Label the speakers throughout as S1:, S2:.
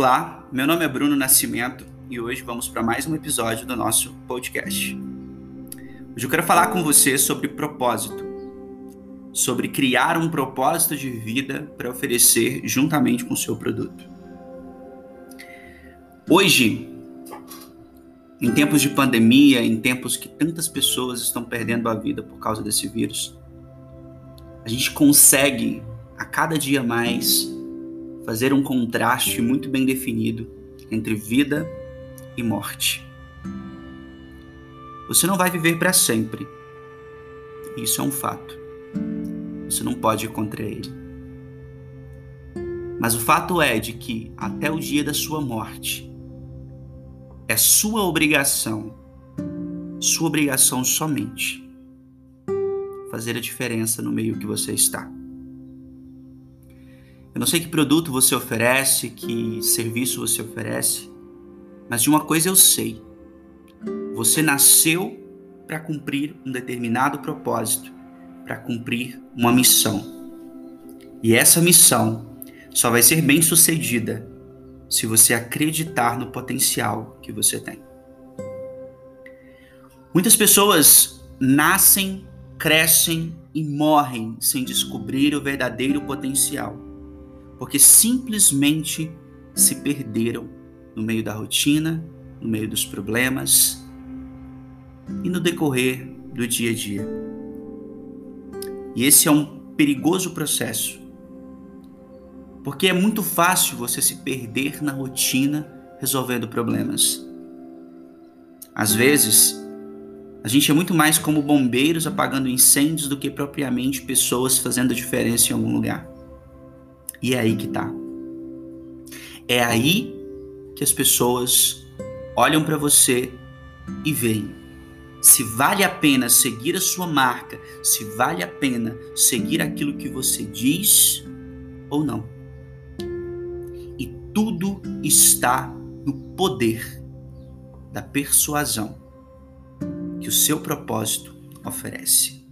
S1: Olá, meu nome é Bruno Nascimento e hoje vamos para mais um episódio do nosso podcast. Hoje eu quero falar com você sobre propósito, sobre criar um propósito de vida para oferecer juntamente com o seu produto. Hoje, em tempos de pandemia, em tempos que tantas pessoas estão perdendo a vida por causa desse vírus, a gente consegue a cada dia mais fazer um contraste muito bem definido entre vida e morte. Você não vai viver para sempre. Isso é um fato. Você não pode ir contra ele. Mas o fato é de que até o dia da sua morte é sua obrigação, sua obrigação somente, fazer a diferença no meio que você está. Eu não sei que produto você oferece, que serviço você oferece, mas de uma coisa eu sei. Você nasceu para cumprir um determinado propósito, para cumprir uma missão. E essa missão só vai ser bem sucedida se você acreditar no potencial que você tem. Muitas pessoas nascem, crescem e morrem sem descobrir o verdadeiro potencial porque simplesmente se perderam no meio da rotina, no meio dos problemas e no decorrer do dia a dia. E esse é um perigoso processo, porque é muito fácil você se perder na rotina resolvendo problemas. Às vezes, a gente é muito mais como bombeiros apagando incêndios do que propriamente pessoas fazendo diferença em algum lugar. E é aí que tá. É aí que as pessoas olham para você e veem se vale a pena seguir a sua marca, se vale a pena seguir aquilo que você diz ou não. E tudo está no poder da persuasão que o seu propósito oferece.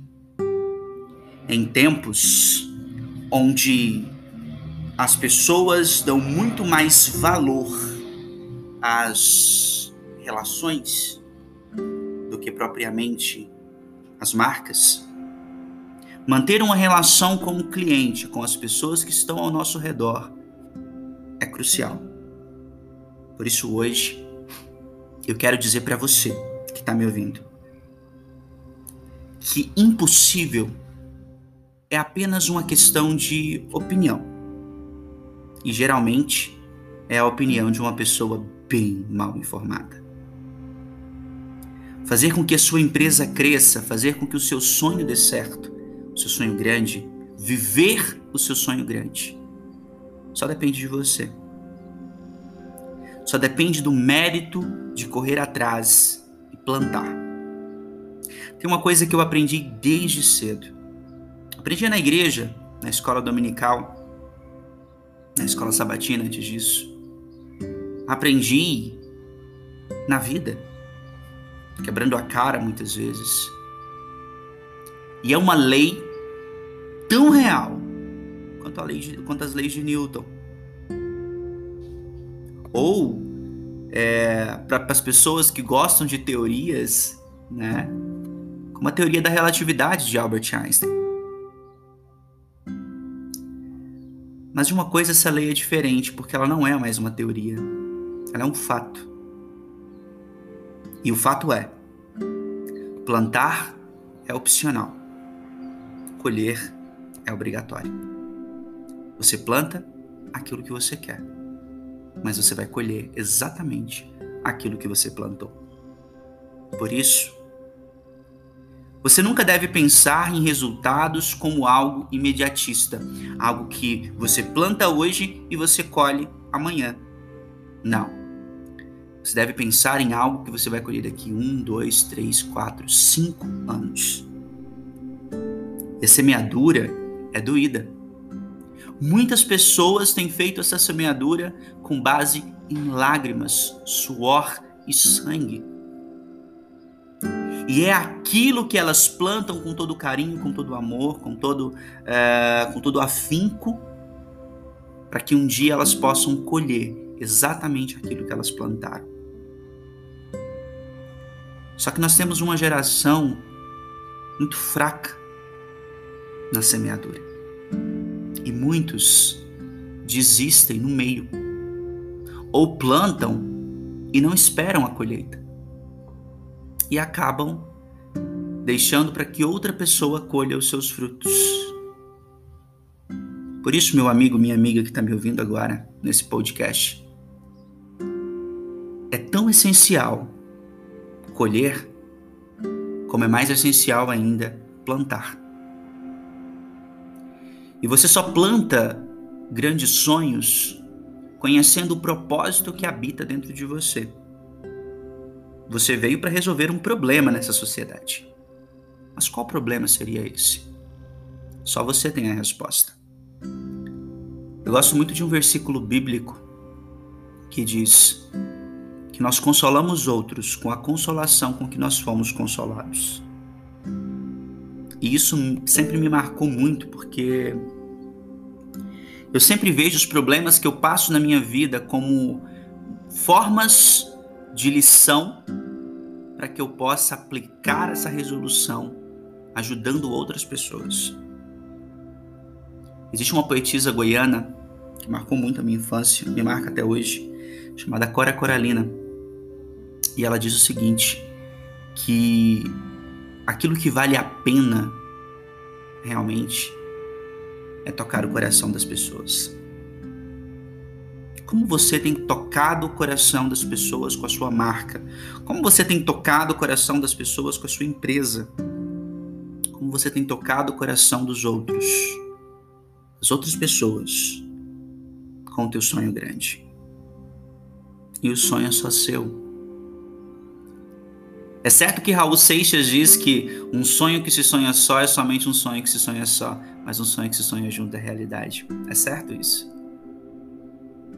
S1: Em tempos onde as pessoas dão muito mais valor às relações do que propriamente às marcas. Manter uma relação com o cliente, com as pessoas que estão ao nosso redor, é crucial. Por isso, hoje, eu quero dizer para você que está me ouvindo que impossível é apenas uma questão de opinião e geralmente é a opinião de uma pessoa bem mal informada. Fazer com que a sua empresa cresça, fazer com que o seu sonho dê certo, o seu sonho grande, viver o seu sonho grande, só depende de você. Só depende do mérito de correr atrás e plantar. Tem uma coisa que eu aprendi desde cedo. Aprendi na igreja, na escola dominical, na escola sabatina antes disso. Aprendi na vida, quebrando a cara muitas vezes. E é uma lei tão real quanto, lei de, quanto as leis de Newton. Ou é, para as pessoas que gostam de teorias, né, como a teoria da relatividade de Albert Einstein. Mas de uma coisa essa lei é diferente, porque ela não é mais uma teoria. Ela é um fato. E o fato é: plantar é opcional, colher é obrigatório. Você planta aquilo que você quer, mas você vai colher exatamente aquilo que você plantou. Por isso, você nunca deve pensar em resultados como algo imediatista, algo que você planta hoje e você colhe amanhã. Não. Você deve pensar em algo que você vai colher daqui um, dois, três, quatro, cinco anos. E a semeadura é doída. Muitas pessoas têm feito essa semeadura com base em lágrimas, suor e sangue. E é aquilo que elas plantam com todo carinho, com todo amor, com todo, é, com todo afinco, para que um dia elas possam colher exatamente aquilo que elas plantaram. Só que nós temos uma geração muito fraca na semeadura. E muitos desistem no meio. Ou plantam e não esperam a colheita. E acabam deixando para que outra pessoa colha os seus frutos. Por isso, meu amigo, minha amiga que está me ouvindo agora nesse podcast, é tão essencial colher, como é mais essencial ainda plantar. E você só planta grandes sonhos conhecendo o propósito que habita dentro de você. Você veio para resolver um problema nessa sociedade. Mas qual problema seria esse? Só você tem a resposta. Eu gosto muito de um versículo bíblico que diz que nós consolamos outros com a consolação com que nós fomos consolados. E isso sempre me marcou muito, porque eu sempre vejo os problemas que eu passo na minha vida como formas de lição para que eu possa aplicar essa resolução ajudando outras pessoas. Existe uma poetisa goiana que marcou muito a minha infância, me marca até hoje, chamada Cora Coralina. E ela diz o seguinte: que aquilo que vale a pena realmente é tocar o coração das pessoas. Como você tem tocado o coração das pessoas com a sua marca? Como você tem tocado o coração das pessoas com a sua empresa? Como você tem tocado o coração dos outros, das outras pessoas, com o teu sonho grande? E o sonho é só seu. É certo que Raul Seixas diz que um sonho que se sonha só é somente um sonho que se sonha só, mas um sonho que se sonha junto é realidade. É certo isso.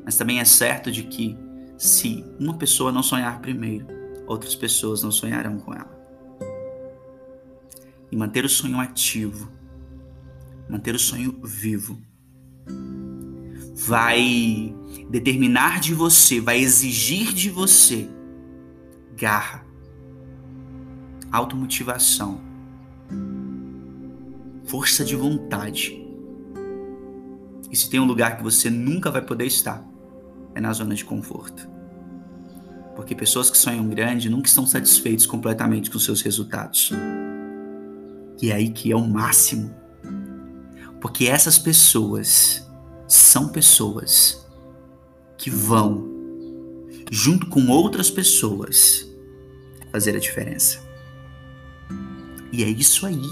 S1: Mas também é certo de que se uma pessoa não sonhar primeiro, outras pessoas não sonharão com ela. E manter o sonho ativo, manter o sonho vivo, vai determinar de você, vai exigir de você garra, automotivação, força de vontade. E se tem um lugar que você nunca vai poder estar, é na zona de conforto. Porque pessoas que sonham grande nunca estão satisfeitos completamente com seus resultados. E é aí que é o máximo. Porque essas pessoas são pessoas que vão, junto com outras pessoas, fazer a diferença. E é isso aí.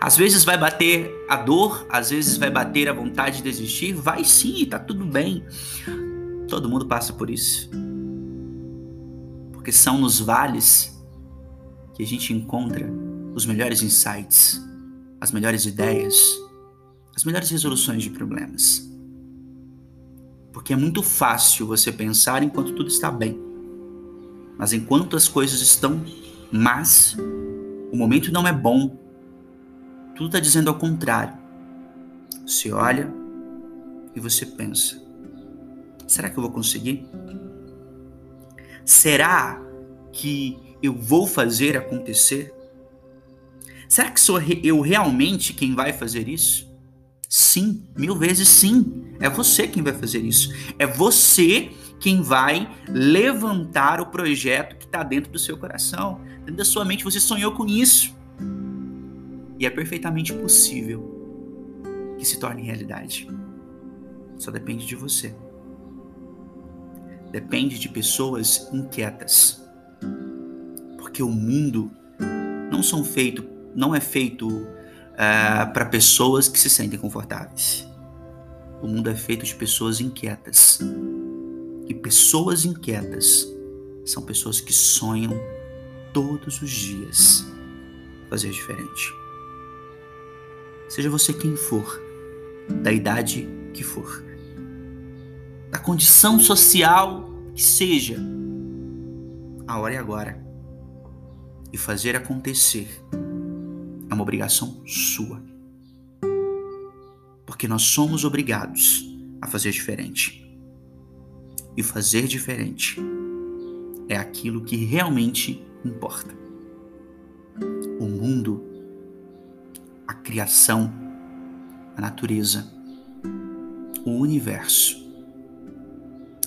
S1: Às vezes vai bater a dor, às vezes vai bater a vontade de desistir. Vai sim, tá tudo bem. Todo mundo passa por isso. Porque são nos vales que a gente encontra os melhores insights, as melhores ideias, as melhores resoluções de problemas. Porque é muito fácil você pensar enquanto tudo está bem. Mas enquanto as coisas estão mas o momento não é bom. Tudo está dizendo ao contrário. Você olha e você pensa: será que eu vou conseguir? Será que eu vou fazer acontecer? Será que sou eu realmente quem vai fazer isso? Sim, mil vezes sim. É você quem vai fazer isso. É você quem vai levantar o projeto que está dentro do seu coração, dentro da sua mente. Você sonhou com isso. E é perfeitamente possível que se torne realidade. Só depende de você. Depende de pessoas inquietas. Porque o mundo não são feito, não é feito uh, para pessoas que se sentem confortáveis. O mundo é feito de pessoas inquietas e pessoas inquietas são pessoas que sonham todos os dias fazer diferente. Seja você quem for, da idade que for, da condição social que seja, a hora é agora. E fazer acontecer é uma obrigação sua. Porque nós somos obrigados a fazer diferente. e fazer diferente é aquilo que realmente importa. O mundo, criação, a natureza, o universo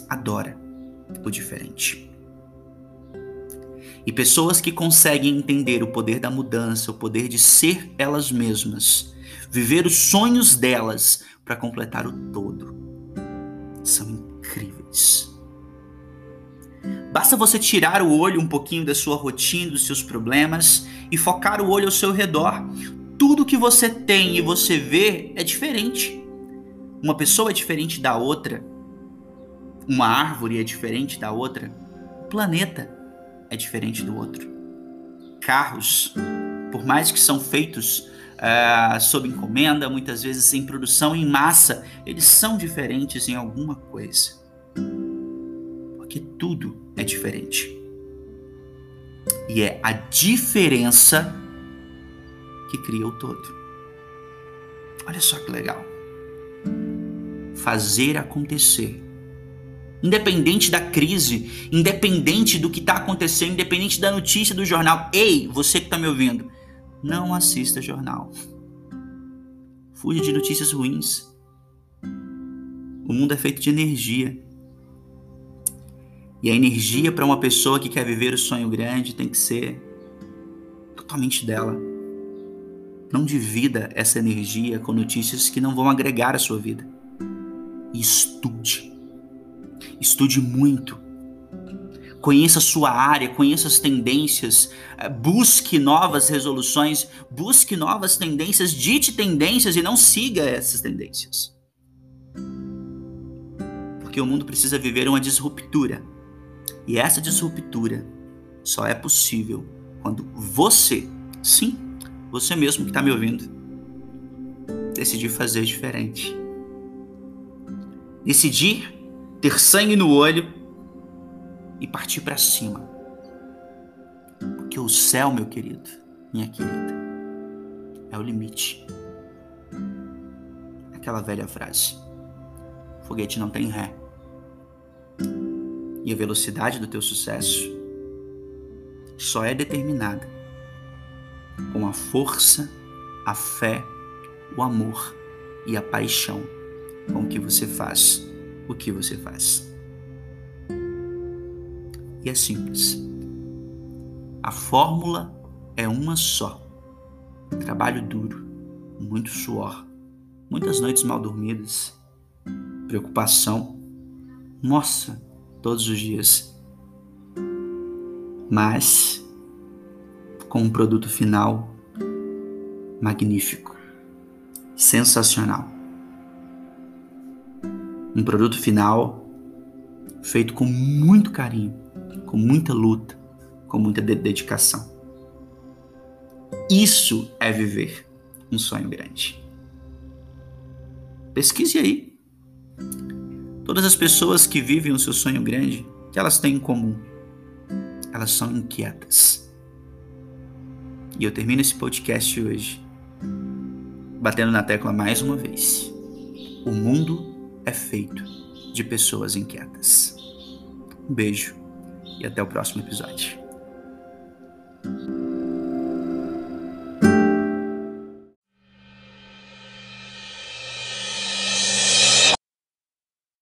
S1: adora o diferente. E pessoas que conseguem entender o poder da mudança, o poder de ser elas mesmas, viver os sonhos delas para completar o todo, são incríveis. Basta você tirar o olho um pouquinho da sua rotina, dos seus problemas e focar o olho ao seu redor. Tudo que você tem e você vê é diferente. Uma pessoa é diferente da outra. Uma árvore é diferente da outra. O planeta é diferente do outro. Carros, por mais que são feitos uh, sob encomenda, muitas vezes em produção em massa, eles são diferentes em alguma coisa. Porque tudo é diferente. E é a diferença que cria o todo. Olha só que legal. Fazer acontecer Independente da crise, independente do que está acontecendo, independente da notícia do jornal. Ei, você que está me ouvindo, não assista jornal. Fuja de notícias ruins. O mundo é feito de energia. E a energia para uma pessoa que quer viver o sonho grande tem que ser totalmente dela. Não divida essa energia com notícias que não vão agregar à sua vida. estude Estude muito. Conheça a sua área, conheça as tendências, eh, busque novas resoluções, busque novas tendências, dite tendências e não siga essas tendências. Porque o mundo precisa viver uma disruptura. E essa disruptura só é possível quando você, sim, você mesmo que está me ouvindo, decidir fazer diferente. Decidir ter sangue no olho e partir para cima. Porque o céu, meu querido, minha querida, é o limite. Aquela velha frase: foguete não tem ré. E a velocidade do teu sucesso só é determinada com a força, a fé, o amor e a paixão com que você faz o que você faz. E é simples. A fórmula é uma só. Trabalho duro, muito suor, muitas noites mal dormidas, preocupação. Nossa, todos os dias. Mas com um produto final magnífico, sensacional um produto final feito com muito carinho, com muita luta, com muita dedicação. Isso é viver um sonho grande. Pesquise aí. Todas as pessoas que vivem o seu sonho grande, que elas têm em comum? Elas são inquietas. E eu termino esse podcast hoje batendo na tecla mais uma vez. O mundo é feito de pessoas inquietas. Um beijo e até o próximo episódio.